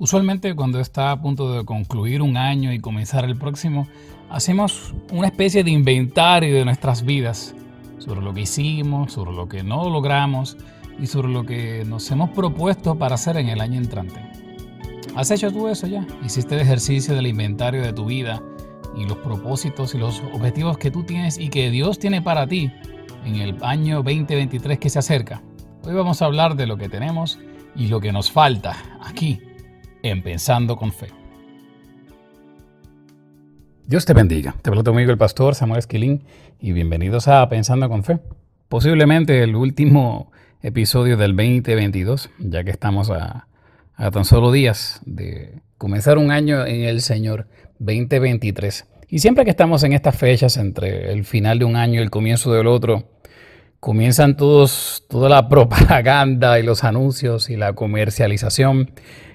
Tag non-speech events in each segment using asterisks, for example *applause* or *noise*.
Usualmente cuando está a punto de concluir un año y comenzar el próximo, hacemos una especie de inventario de nuestras vidas, sobre lo que hicimos, sobre lo que no logramos y sobre lo que nos hemos propuesto para hacer en el año entrante. ¿Has hecho tú eso ya? ¿Hiciste el ejercicio del inventario de tu vida y los propósitos y los objetivos que tú tienes y que Dios tiene para ti en el año 2023 que se acerca? Hoy vamos a hablar de lo que tenemos y lo que nos falta aquí en Pensando con Fe. Dios te bendiga. Te hablo tu amigo el pastor Samuel Esquilín y bienvenidos a Pensando con Fe. Posiblemente el último episodio del 2022, ya que estamos a, a tan solo días de comenzar un año en el Señor 2023. Y siempre que estamos en estas fechas, entre el final de un año y el comienzo del otro, comienzan todos, toda la *laughs* propaganda y los anuncios y la comercialización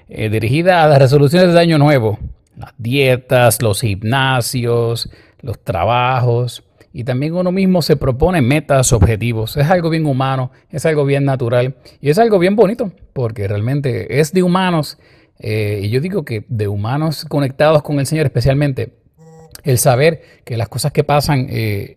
eh, dirigida a las resoluciones de año nuevo, las dietas, los gimnasios, los trabajos. Y también uno mismo se propone metas, objetivos. Es algo bien humano, es algo bien natural y es algo bien bonito, porque realmente es de humanos. Eh, y yo digo que de humanos conectados con el Señor especialmente, el saber que las cosas que pasan eh,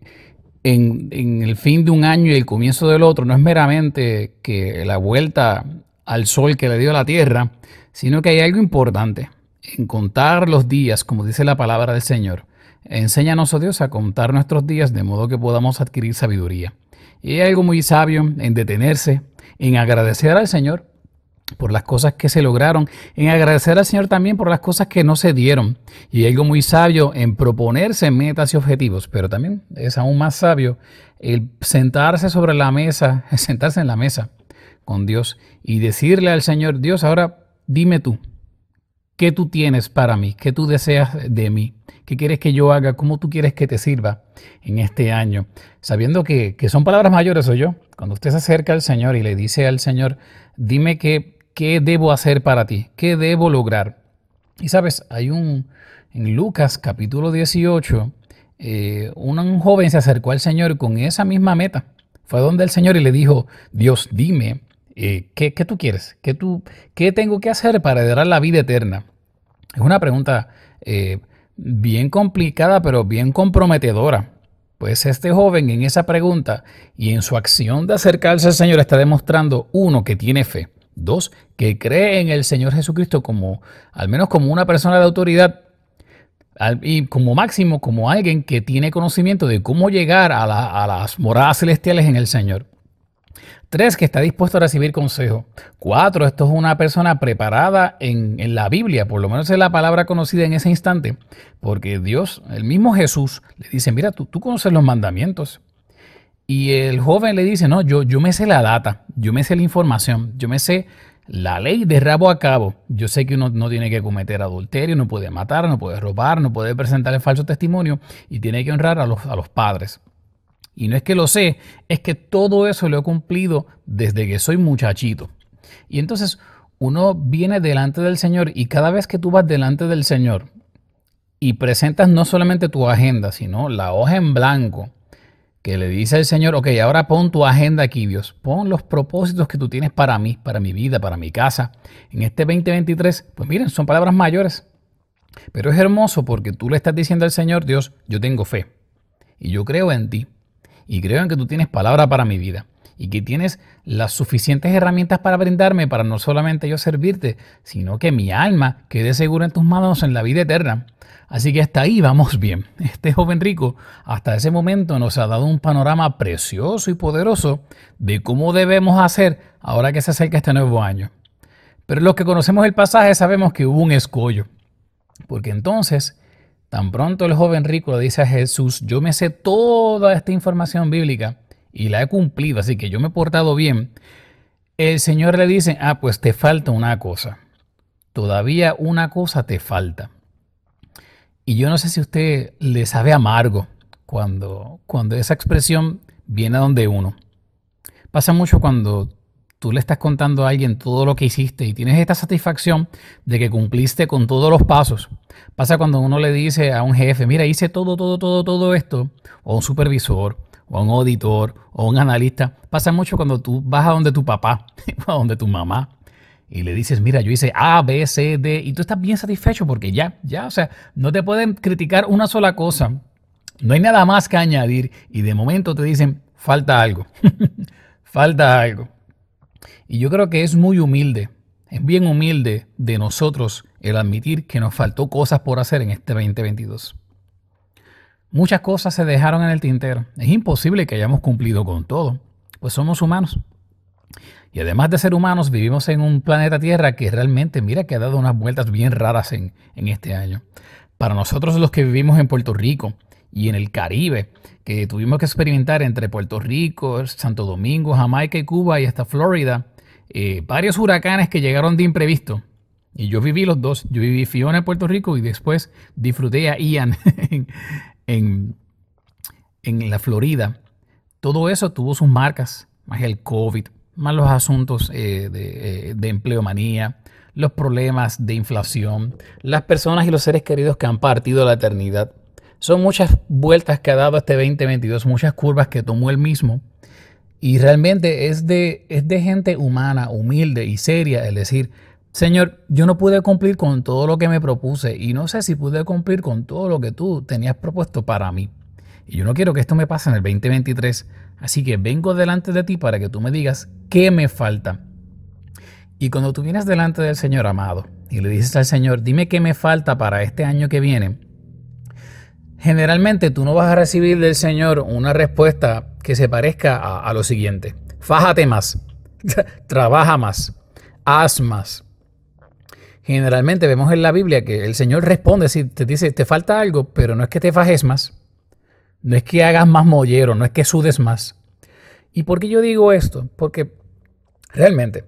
en, el fin de un año y el comienzo del otro no es meramente que la vuelta al sol que le dio la tierra, sino que hay algo importante en contar los días, como dice la palabra del Señor. Enséñanos, oh Dios, a contar nuestros días de modo que podamos adquirir sabiduría. Y hay algo muy sabio en detenerse, en agradecer al Señor por las cosas que se lograron, en agradecer al Señor también por las cosas que no se dieron. Y algo muy sabio en proponerse metas y objetivos, pero también es aún más sabio el sentarse sobre la mesa, *laughs* sentarse en la mesa con Dios y decirle al Señor, Dios, ahora dime tú, ¿qué tú tienes para mí? ¿Qué tú deseas de mí? ¿Qué quieres que yo haga? ¿Cómo tú quieres que te sirva en este año? Sabiendo que, que son palabras mayores, soy yo. Cuando usted se acerca al Señor y le dice al Señor, dime qué ¿Qué debo hacer para ti? ¿Qué debo lograr? Y sabes, hay un, en Lucas capítulo 18, eh, un, joven se acercó al Señor con esa misma meta. Fue donde el Señor y le dijo, Dios, dime, eh, ¿qué, tú quieres? ¿Qué, tú, ¿Qué tengo que hacer para heredar la vida eterna? Es una pregunta eh, bien complicada, pero bien comprometedora. Pues este joven en esa pregunta y en su acción de acercarse al Señor está demostrando, uno, que tiene fe. Dos, que cree en el Señor Jesucristo como, al menos como una persona de autoridad y como máximo como alguien que tiene conocimiento de cómo llegar a, las moradas celestiales en el Señor. Tres, que está dispuesto a recibir consejo. Cuatro, esto es una persona preparada en, en, la Biblia, por lo menos es la palabra conocida en ese instante, porque Dios, el mismo Jesús, le dice, mira, tú, tú conoces los mandamientos, y el joven le dice, no, yo, yo me sé la data, yo me sé la información, yo me sé la ley de rabo a cabo. Yo sé que uno no tiene que cometer adulterio, no puede matar, no puede robar, no puede presentar el falso testimonio y tiene que honrar a los, a los padres. Y no es que lo sé, es que todo eso lo he cumplido desde que soy muchachito. Y entonces uno viene delante del Señor y cada vez que tú vas delante del Señor y presentas no solamente tu agenda, sino la hoja en blanco, que le dice el Señor, ok, ahora pon tu agenda aquí, Dios, pon los propósitos que tú tienes para mí, para mi vida, para mi casa, en este 2023, pues miren, son palabras mayores, pero es hermoso porque tú le estás diciendo al Señor, Dios, yo tengo fe y yo creo en ti y creo en que tú tienes palabra para mi vida y que tienes las suficientes herramientas para brindarme para no solamente yo servirte, sino que mi alma quede segura en tus manos en la vida eterna. Así que hasta ahí vamos bien. *laughs* Este joven rico hasta ese momento nos ha dado un panorama precioso y poderoso de cómo debemos hacer ahora que se acerca este nuevo año. Pero los que conocemos el pasaje sabemos que hubo un escollo. Porque entonces, tan pronto el joven rico le dice a Jesús, yo me sé toda esta información bíblica y la he cumplido, así que yo me he portado bien. El Señor le dice, ah, pues te falta una cosa. Todavía una cosa te falta. Y yo no sé si usted le sabe amargo cuando, cuando esa expresión viene a donde uno. Pasa mucho cuando tú le estás contando a alguien todo lo que hiciste y tienes esta satisfacción de que cumpliste con todos los pasos. Pasa cuando uno le dice a un jefe, mira, hice todo, todo, todo, todo esto, o un supervisor, o a un auditor, o un analista. Pasa mucho cuando tú vas a donde tu papá, *laughs* a donde tu mamá, y le dices, mira, yo hice A, B, C, D, y tú estás bien satisfecho porque ya, ya, o sea, no te pueden criticar una sola cosa, no hay nada más que añadir y de momento te dicen, falta algo, *laughs* falta algo. Y yo creo que es muy humilde, es bien humilde de nosotros el admitir que nos faltó cosas por hacer en este 2022. Muchas cosas se dejaron en el tintero. Es imposible que hayamos cumplido con todo, pues somos humanos. Y además de ser humanos, vivimos en un planeta Tierra que realmente, mira, que ha dado unas vueltas bien raras en, en este año. Para nosotros los que vivimos en Puerto Rico y en el Caribe, que tuvimos que experimentar entre Puerto Rico, Santo Domingo, Jamaica y Cuba y hasta Florida, eh, varios huracanes que llegaron de imprevisto. Y yo viví los dos. Yo viví Fiona en Puerto Rico y después disfruté a Ian *laughs* en, en la Florida. Todo eso tuvo sus marcas, más el COVID, más los asuntos eh, de, eh, de empleomanía, los problemas de inflación, las personas y los seres queridos que han partido a la eternidad. Son muchas vueltas que ha dado este 2022, muchas curvas que tomó él mismo. Y realmente es de, es de gente humana, humilde y seria el decir, Señor, yo no pude cumplir con todo lo que me propuse y no sé si pude cumplir con todo lo que tú tenías propuesto para mí. Y yo no quiero que esto me pase en el 2023. Así que vengo delante de ti para que tú me digas qué me falta. Y cuando tú vienes delante del Señor amado y le dices al Señor, dime qué me falta para este año que viene, generalmente tú no vas a recibir del Señor una respuesta que se parezca a, lo siguiente. Fájate más, *laughs* trabaja más, haz más. Generalmente vemos en la Biblia que el Señor responde, si te dice, te falta algo, pero no es que te fajes más, no es que hagas más mollero, no es que sudes más. ¿Y por qué yo digo esto? Porque realmente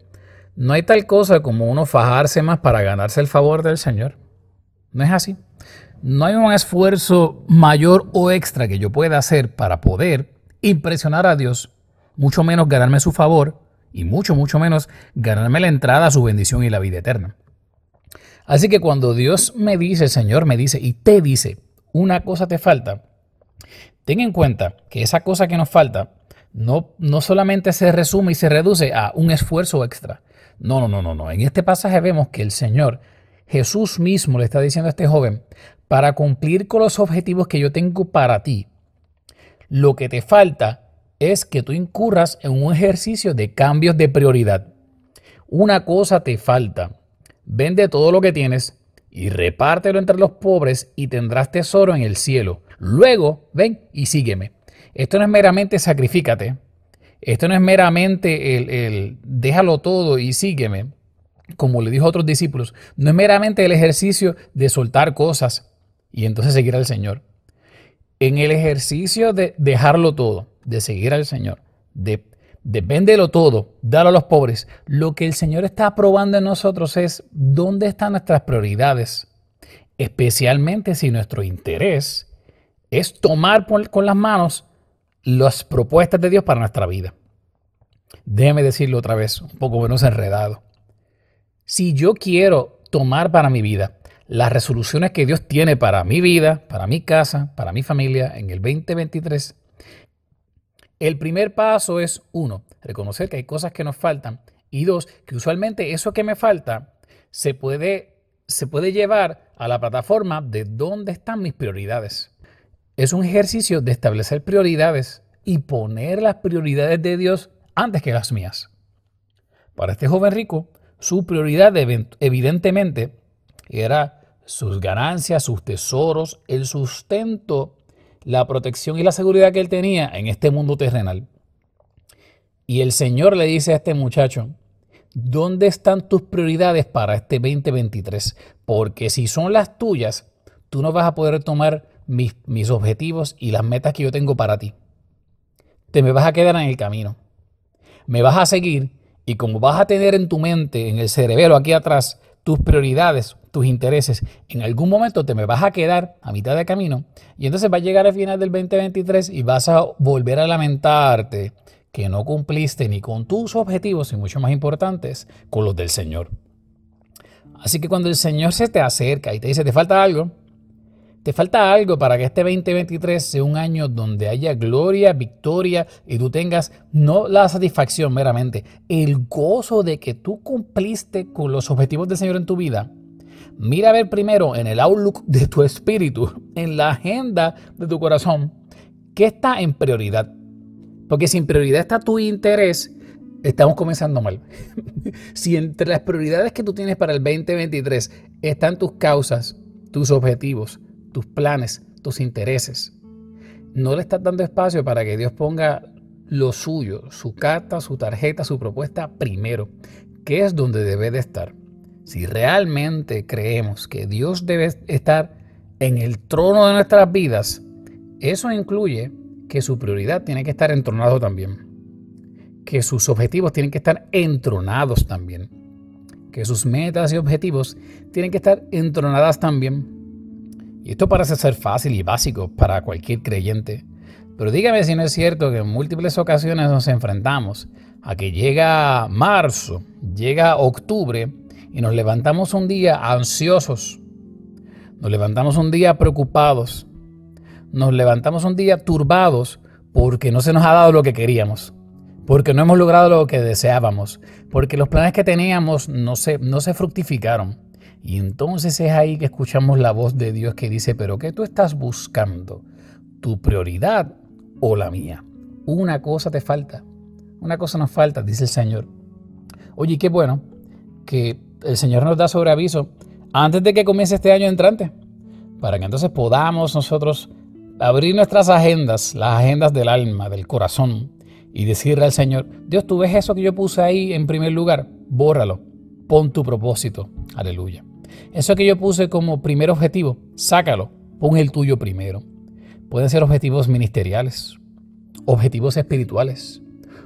no hay tal cosa como uno fajarse más para ganarse el favor del Señor. No es así. No hay un esfuerzo mayor o extra que yo pueda hacer para poder impresionar a Dios, mucho menos ganarme su favor y mucho, mucho menos ganarme la entrada a su bendición y la vida eterna. Así que cuando Dios me dice, el Señor me dice y te dice, una cosa te falta, ten en cuenta que esa cosa que nos falta no, no solamente se resume y se reduce a un esfuerzo extra. No, no, no, no, no. En este pasaje vemos que el Señor, Jesús mismo le está diciendo a este joven, para cumplir con los objetivos que yo tengo para ti, lo que te falta es que tú incurras en un ejercicio de cambios de prioridad. Una cosa te falta. Vende todo lo que tienes y repártelo entre los pobres y tendrás tesoro en el cielo. Luego, ven y sígueme. Esto no es meramente sacrifícate. Esto no es meramente el, déjalo todo y sígueme, como le dijo a otros discípulos. No es meramente el ejercicio de soltar cosas y entonces seguir al Señor. En el ejercicio de dejarlo todo, de seguir al Señor, de, de todo, darlo a los pobres, lo que el Señor está probando en nosotros es dónde están nuestras prioridades, especialmente si nuestro interés es tomar con las manos las propuestas de Dios para nuestra vida. Déjeme decirlo otra vez, un poco menos enredado. Si yo quiero tomar para mi vida las resoluciones que Dios tiene para mi vida, para mi casa, para mi familia en el 2023, el primer paso es, uno, reconocer que hay cosas que nos faltan y dos, que usualmente eso que me falta se puede, se puede llevar a la plataforma de dónde están mis prioridades es un ejercicio de establecer prioridades y poner las prioridades de Dios antes que las mías. Para este joven rico, su prioridad evidentemente era sus ganancias, sus tesoros, el sustento, la protección y la seguridad que él tenía en este mundo terrenal. Y el Señor le dice a este muchacho, ¿dónde están tus prioridades para este 2023? Porque si son las tuyas, tú no vas a poder tomar mis, objetivos y las metas que yo tengo para ti. Te me vas a quedar en el camino. Me vas a seguir y como vas a tener en tu mente, en el cerebelo aquí atrás, tus prioridades, tus intereses, en algún momento te me vas a quedar a mitad de camino y entonces va a llegar el final del 2023 y vas a volver a lamentarte que no cumpliste ni con tus objetivos y mucho más importantes, con los del Señor. Así que cuando el Señor se te acerca y te dice, te falta algo, Te falta algo para que este 2023 sea un año donde haya gloria, victoria y tú tengas no la satisfacción meramente, el gozo de que tú cumpliste con los objetivos del Señor en tu vida. Mira a ver primero en el outlook de tu espíritu, en la agenda de tu corazón, qué está en prioridad. Porque si en prioridad está tu interés, estamos comenzando mal. *laughs* si entre las prioridades que tú tienes para el 2023 están tus causas, tus objetivos, tus planes, tus intereses. No le estás dando espacio para que Dios ponga lo suyo, su carta, su tarjeta, su propuesta primero, que es donde debe de estar. Si realmente creemos que Dios debe estar en el trono de nuestras vidas, eso incluye que su prioridad tiene que estar entronado también, que sus objetivos tienen que estar entronados también, que sus metas y objetivos tienen que estar entronadas también y esto parece ser fácil y básico para cualquier creyente. Pero dígame si no es cierto que en múltiples ocasiones nos enfrentamos a que llega marzo, llega octubre y nos levantamos un día ansiosos, nos levantamos un día preocupados, nos levantamos un día turbados porque no se nos ha dado lo que queríamos, porque no hemos logrado lo que deseábamos, porque los planes que teníamos no se, no se fructificaron. Y entonces es ahí que escuchamos la voz de Dios que dice, pero ¿qué tú estás buscando? ¿Tu prioridad o la mía? Una cosa te falta. Una cosa nos falta, dice el Señor. Oye, qué bueno que el Señor nos da sobre aviso antes de que comience este año entrante, para que entonces podamos nosotros abrir nuestras agendas, las agendas del alma, del corazón, y decirle al Señor, Dios, tú ves eso que yo puse ahí en primer lugar, bórralo, pon tu propósito, aleluya. Eso que yo puse como primer objetivo, sácalo, pon el tuyo primero. Pueden ser objetivos ministeriales, objetivos espirituales,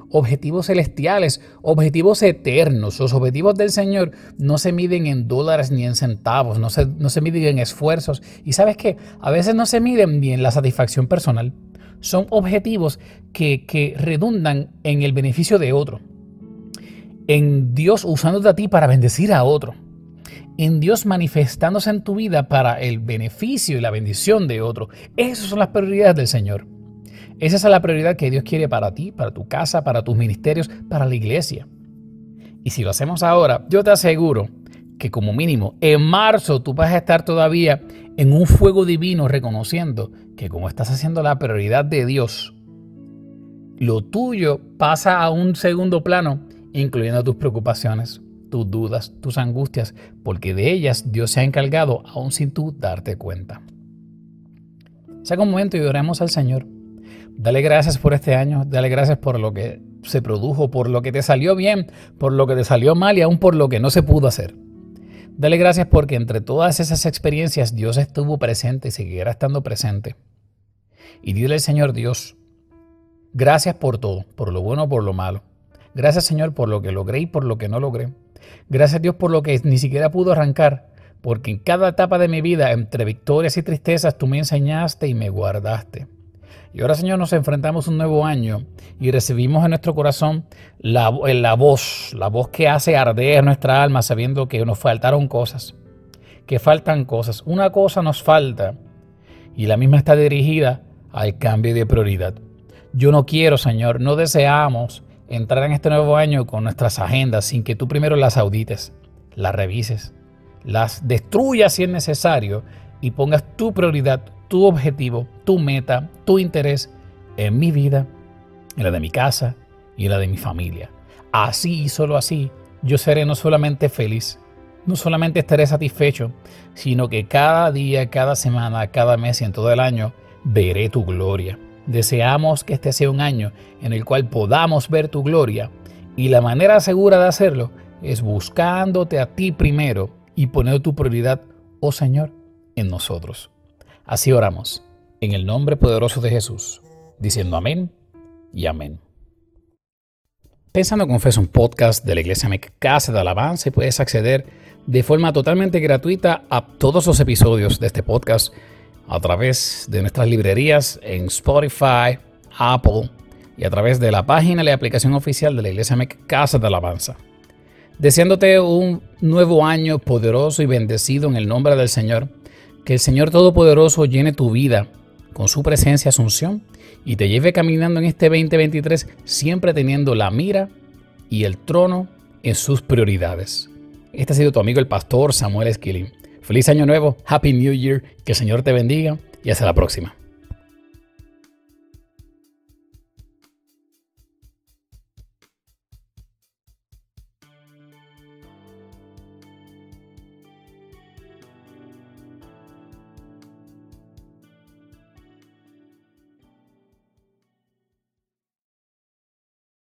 objetivos celestiales, objetivos eternos. Los objetivos del Señor no se miden en dólares ni en centavos, no se, no se miden en esfuerzos. Y sabes que a veces no se miden ni en la satisfacción personal. Son objetivos que, que redundan en el beneficio de otro. En Dios usándote a ti para bendecir a otro en Dios manifestándose en tu vida para el beneficio y la bendición de otro. Esas son las prioridades del Señor. Esa es la prioridad que Dios quiere para ti, para tu casa, para tus ministerios, para la iglesia. Y si lo hacemos ahora, yo te aseguro que como mínimo en marzo tú vas a estar todavía en un fuego divino reconociendo que como estás haciendo la prioridad de Dios, lo tuyo pasa a un segundo plano, incluyendo tus preocupaciones, tus dudas, tus angustias, porque de ellas Dios se ha encargado aún sin tú darte cuenta. Saca un momento y oremos al Señor. Dale gracias por este año, dale gracias por lo que se produjo, por lo que te salió bien, por lo que te salió mal y aún por lo que no se pudo hacer. Dale gracias porque entre todas esas experiencias Dios estuvo presente y seguirá estando presente. Y dile al Señor Dios, gracias por todo, por lo bueno, por lo malo. Gracias Señor por lo que logré y por lo que no logré. Gracias a Dios por lo que ni siquiera pudo arrancar, porque en cada etapa de mi vida, entre victorias y tristezas, tú me enseñaste y me guardaste. Y ahora, Señor, nos enfrentamos a un nuevo año y recibimos en nuestro corazón la, la voz, la voz que hace arder nuestra alma sabiendo que nos faltaron cosas, que faltan cosas. Una cosa nos falta y la misma está dirigida al cambio de prioridad. Yo no quiero, Señor, no deseamos entrar en este nuevo año con nuestras agendas sin que tú primero las audites, las revises, las destruyas si es necesario y pongas tu prioridad, tu objetivo, tu meta, tu interés en mi vida, en la de mi casa y en la de mi familia. Así y solo así yo seré no solamente feliz, no solamente estaré satisfecho, sino que cada día, cada semana, cada mes y en todo el año veré tu gloria. Deseamos que este sea un año en el cual podamos ver tu gloria y la manera segura de hacerlo es buscándote a ti primero y poniendo tu prioridad, oh Señor, en nosotros. Así oramos, en el nombre poderoso de Jesús, diciendo amén y amén. Pensando con Fe es un podcast de la Iglesia Casa de Alabanza puedes acceder de forma totalmente gratuita a todos los episodios de este podcast a través de nuestras librerías en Spotify, Apple y a través de la página y la aplicación oficial de la Iglesia MEC Casa de Alabanza. Deseándote un nuevo año poderoso y bendecido en el nombre del Señor, que el Señor Todopoderoso llene tu vida con su presencia asunción y te lleve caminando en este 2023 siempre teniendo la mira y el trono en sus prioridades. Este ha sido tu amigo el pastor Samuel Esquilín. Feliz año nuevo, Happy New Year, que el Señor te bendiga y hasta la próxima.